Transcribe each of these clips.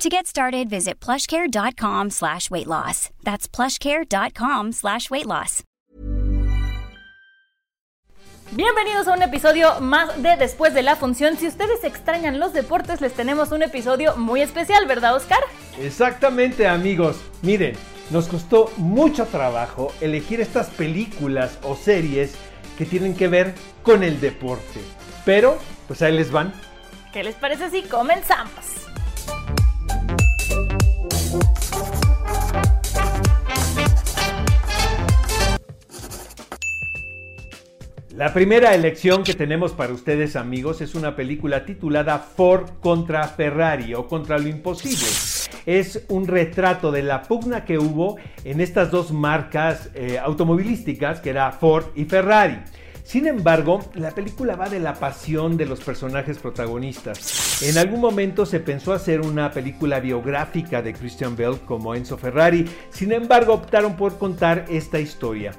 To get started, visit plushcare.com slash weight loss. That's plushcare.com slash weight loss. Bienvenidos a un episodio más de Después de la Función. Si ustedes extrañan los deportes, les tenemos un episodio muy especial, ¿verdad, Oscar? Exactamente, amigos. Miren, nos costó mucho trabajo elegir estas películas o series que tienen que ver con el deporte. Pero, pues ahí les van. ¿Qué les parece si comenzamos? La primera elección que tenemos para ustedes amigos es una película titulada Ford contra Ferrari o contra lo imposible. Es un retrato de la pugna que hubo en estas dos marcas eh, automovilísticas que era Ford y Ferrari. Sin embargo, la película va de la pasión de los personajes protagonistas. En algún momento se pensó hacer una película biográfica de Christian Bell como Enzo Ferrari, sin embargo optaron por contar esta historia.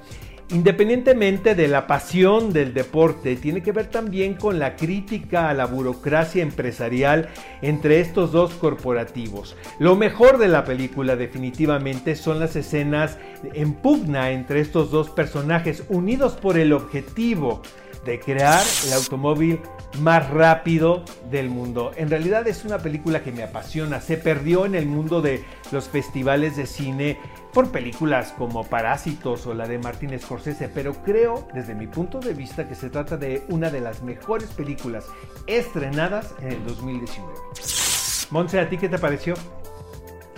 Independientemente de la pasión del deporte, tiene que ver también con la crítica a la burocracia empresarial entre estos dos corporativos. Lo mejor de la película definitivamente son las escenas en pugna entre estos dos personajes unidos por el objetivo de crear el automóvil más rápido del mundo. En realidad es una película que me apasiona. Se perdió en el mundo de los festivales de cine por películas como Parásitos o la de Martin Scorsese, pero creo desde mi punto de vista que se trata de una de las mejores películas estrenadas en el 2019. Monse, ¿a ti qué te pareció?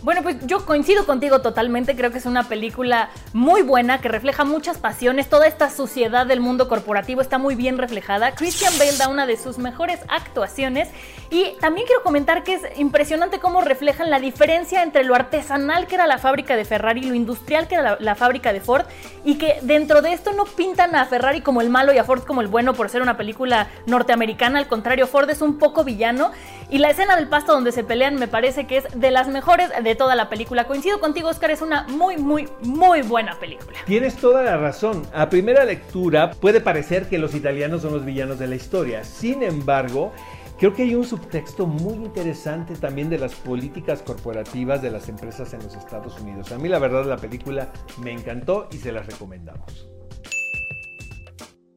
Bueno, pues yo coincido contigo totalmente, creo que es una película muy buena que refleja muchas pasiones, toda esta suciedad del mundo corporativo está muy bien reflejada. Christian Bale da una de sus mejores actuaciones y también quiero comentar que es impresionante cómo reflejan la diferencia entre lo artesanal que era la fábrica de Ferrari y lo industrial que era la fábrica de Ford y que dentro de esto no pintan a Ferrari como el malo y a Ford como el bueno por ser una película norteamericana, al contrario, Ford es un poco villano y la escena del pasto donde se pelean me parece que es de las mejores de toda la película. Coincido contigo, Oscar, es una muy, muy, muy buena película. Tienes toda la razón. A primera lectura puede parecer que los italianos son los villanos de la historia. Sin embargo, Creo que hay un subtexto muy interesante también de las políticas corporativas de las empresas en los Estados Unidos. A mí la verdad la película me encantó y se las recomendamos.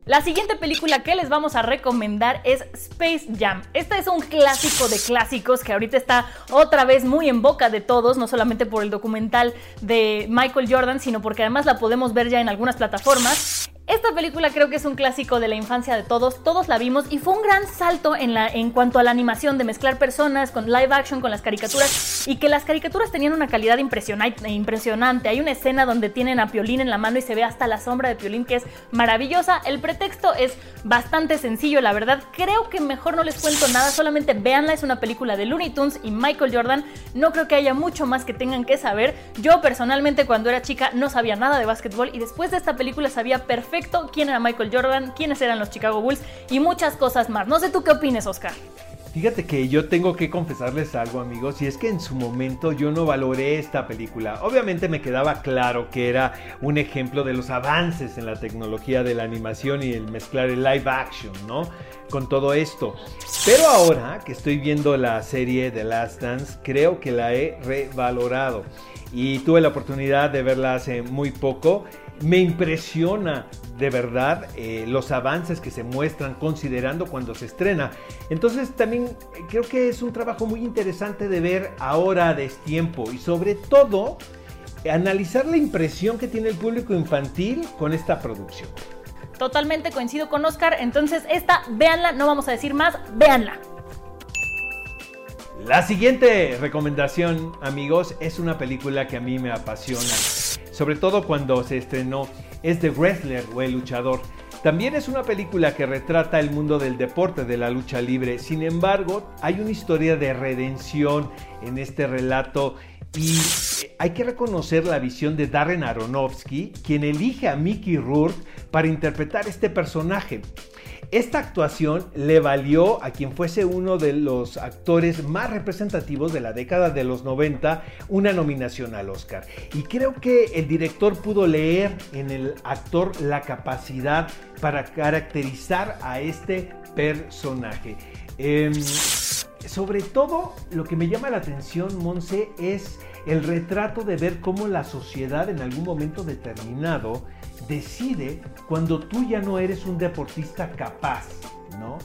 La siguiente película que les vamos a recomendar es Space Jam. Este es un clásico de clásicos que ahorita está otra vez muy en boca de todos, no solamente por el documental de Michael Jordan, sino porque además la podemos ver ya en algunas plataformas. Esta película creo que es un clásico de la infancia de todos, todos la vimos y fue un gran salto en, cuanto a la animación de mezclar personas con live action, con las caricaturas y que las caricaturas tenían una calidad impresionante. impresionante. Hay una escena donde tienen a Piolín en la mano y se ve hasta la sombra de Piolín que es maravillosa. El pretexto es bastante sencillo, la verdad. Creo que mejor no les cuento nada, solamente véanla, es una película de Looney Tunes y Michael Jordan. No creo que haya mucho más que tengan que saber. Yo personalmente cuando era chica no sabía nada de básquetbol y después de esta película sabía perfectamente quién era Michael Jordan, quiénes eran los Chicago Bulls y muchas cosas más. No sé tú qué opines, Oscar. Fíjate que yo tengo que confesarles algo amigos y es que en su momento yo no valoré esta película. Obviamente me quedaba claro que era un ejemplo de los avances en la tecnología de la animación y el mezclar el live action, ¿no? Con todo esto. Pero ahora que estoy viendo la serie The Last Dance, creo que la he revalorado. Y tuve la oportunidad de verla hace muy poco. Me impresiona de verdad eh, los avances que se muestran considerando cuando se estrena. Entonces también eh, creo que es un trabajo muy interesante de ver ahora de tiempo y sobre todo analizar la impresión que tiene el público infantil con esta producción. Totalmente coincido con Oscar, entonces esta, véanla, no vamos a decir más, véanla. La siguiente recomendación, amigos, es una película que a mí me apasiona, sobre todo cuando se estrenó es The Wrestler o El Luchador. También es una película que retrata el mundo del deporte, de la lucha libre. Sin embargo, hay una historia de redención en este relato Y eh, hay que reconocer la visión de Darren Aronofsky, quien elige a Mickey Rourke para interpretar este personaje. Esta actuación le valió a quien fuese uno de los actores más representativos de la década de los 90 una nominación al Oscar. Y creo que el director pudo leer en el actor la capacidad para caracterizar a este personaje. Em, sobre todo, lo que me llama la atención, Monse, es el retrato de ver cómo la sociedad en algún momento determinado decide cuando tú ya no eres un deportista capaz, ¿no?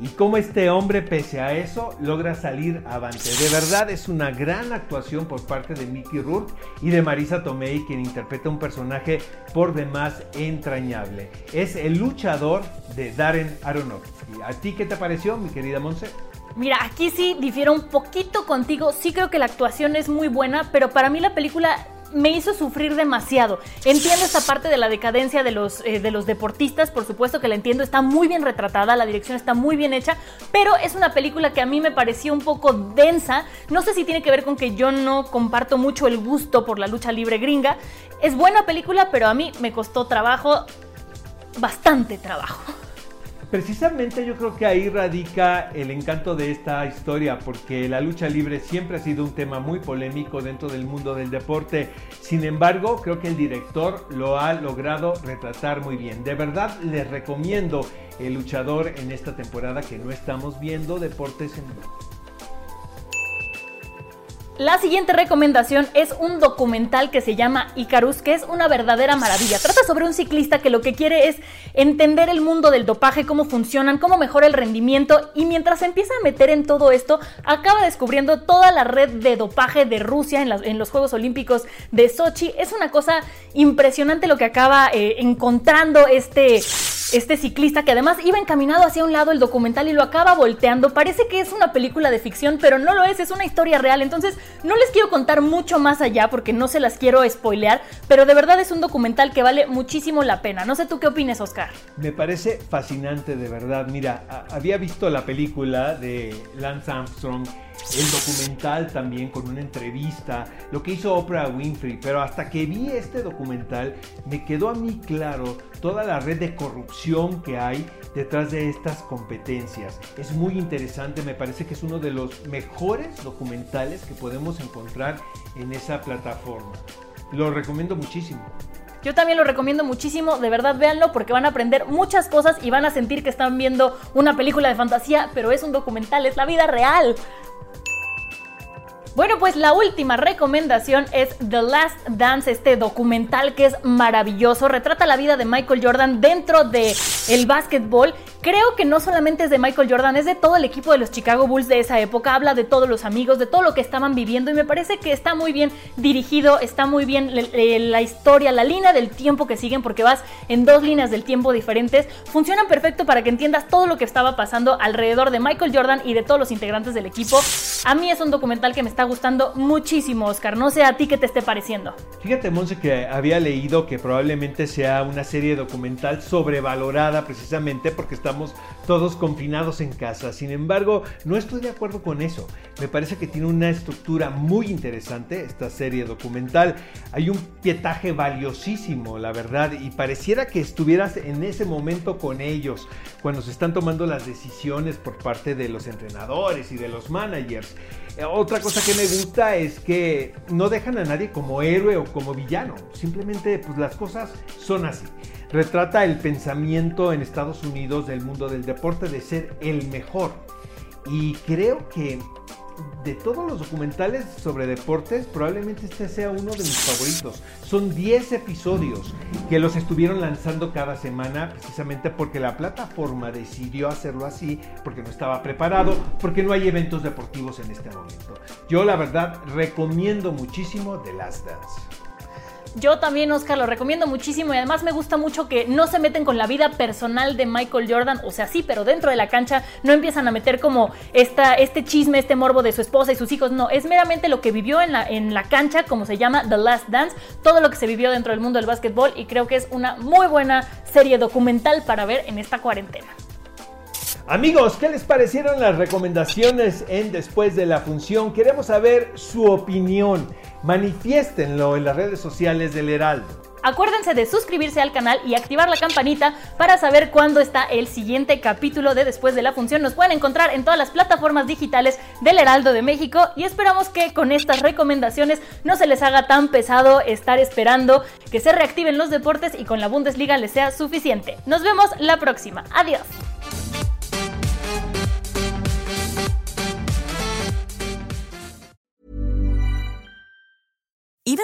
Y cómo este hombre, pese a eso, logra salir avante. De verdad es una gran actuación por parte de Mickey Rourke y de Marisa Tomei, quien interpreta un personaje por demás entrañable. Es el luchador de Darren Aronofsky. ¿A ti qué te pareció, mi querida Monse? Mira, aquí sí difiero un poquito contigo. Sí creo que la actuación es muy buena, pero para mí la película me hizo sufrir demasiado. Entiendo esta parte de la decadencia de los, eh, de los deportistas, por supuesto que la entiendo, está muy bien retratada, la dirección está muy bien hecha, pero es una película que a mí me pareció un poco densa. No sé si tiene que ver con que yo no comparto mucho el gusto por la lucha libre gringa. Es buena película, pero a mí me costó trabajo, bastante trabajo. Precisamente yo creo que ahí radica el encanto de esta historia, porque la lucha libre siempre ha sido un tema muy polémico dentro del mundo del deporte. Sin embargo, creo que el director lo ha logrado retratar muy bien. De verdad les recomiendo el luchador en esta temporada que no estamos viendo deportes en la siguiente recomendación es un documental que se llama Icarus, que es una verdadera maravilla. Trata sobre un ciclista que lo que quiere es entender el mundo del dopaje, cómo funcionan, cómo mejora el rendimiento y mientras se empieza a meter en todo esto, acaba descubriendo toda la red de dopaje de Rusia en, los Juegos Olímpicos de Sochi. Es una cosa impresionante lo que acaba eh, encontrando este este ciclista que además iba encaminado hacia un lado el documental y lo acaba volteando. Parece que es una película de ficción, pero no lo es, es una historia real. Entonces no les quiero contar mucho más allá porque no se las quiero spoilear, pero de verdad es un documental que vale muchísimo la pena. No sé tú qué opines, Oscar. Me parece fascinante, de verdad. Mira, había visto la película de Lance Armstrong el documental también con una entrevista, lo que hizo Oprah Winfrey, pero hasta que vi este documental me quedó a mí claro toda la red de corrupción que hay detrás de estas competencias. Es muy interesante, me parece que es uno de los mejores documentales que podemos encontrar en esa plataforma. Lo recomiendo muchísimo. Yo también lo recomiendo muchísimo, de verdad véanlo porque van a aprender muchas cosas y van a sentir que están viendo una película de fantasía, pero es un documental, es la vida real. Bueno, pues la última recomendación es The Last Dance, este documental que es maravilloso, retrata la vida de Michael Jordan dentro de el básquetbol. Creo que no solamente es de Michael Jordan, es de todo el equipo de los Chicago Bulls de esa época, habla de todos los amigos, de todo lo que estaban viviendo y me parece que está muy bien dirigido, está muy bien la historia, la línea del tiempo que siguen porque vas en dos líneas del tiempo diferentes, funcionan perfecto para que entiendas todo lo que estaba pasando alrededor de Michael Jordan y de todos los integrantes del equipo. A mí es un documental que me está gustando muchísimo, Oscar. No sé a ti qué te esté pareciendo. Fíjate, Monse, que había leído que probablemente sea una serie documental sobrevalorada precisamente porque todos confinados en casa. Sin embargo, no estoy de acuerdo con eso. Me parece que tiene una estructura muy interesante esta serie documental. Hay un pietaje valiosísimo, la verdad, y pareciera que estuvieras en ese momento con ellos, cuando se están tomando las decisiones por parte de los entrenadores y de los managers. Eh, otra cosa que me gusta es que no dejan a nadie como héroe o como villano. Simplemente pues las cosas son así. Retrata el pensamiento en Estados Unidos del mundo del deporte de ser el mejor. Y creo que de todos los documentales sobre deportes, probablemente este sea uno de mis favoritos. Son 10 episodios que los estuvieron lanzando cada semana precisamente porque la plataforma decidió hacerlo así, porque no estaba preparado, porque no hay eventos deportivos en este momento. Yo la verdad recomiendo muchísimo The Last Dance. Yo también, Oscar, lo recomiendo muchísimo y además me gusta mucho que no se meten con la vida personal de Michael Jordan, o sea, sí, pero dentro de la cancha no empiezan a meter como esta, este chisme, este morbo de su esposa y sus hijos, no, es meramente lo que vivió en la, en la cancha, como se llama The Last Dance, todo lo que se vivió dentro del mundo del básquetbol y creo que es una muy buena serie documental para ver en esta cuarentena. Amigos, ¿qué les parecieron las recomendaciones en después de la función? Queremos saber su opinión. Manifiéstenlo en las redes sociales del Heraldo. Acuérdense de suscribirse al canal y activar la campanita para saber cuándo está el siguiente capítulo de Después de la Función. Nos pueden encontrar en todas las plataformas digitales del Heraldo de México y esperamos que con estas recomendaciones no se les haga tan pesado estar esperando que se reactiven los deportes y con la Bundesliga les sea suficiente. Nos vemos la próxima. Adiós.